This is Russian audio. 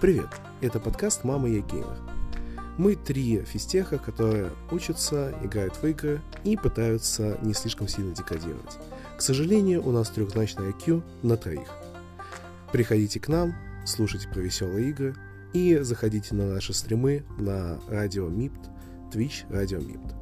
Привет, это подкаст «Мама я геймер». Мы три физтеха, которые учатся, играют в игры и пытаются не слишком сильно декодировать. К сожалению, у нас трехзначный IQ на троих. Приходите к нам, слушайте про веселые игры и заходите на наши стримы на радио МИПТ, Twitch, радио МИПТ.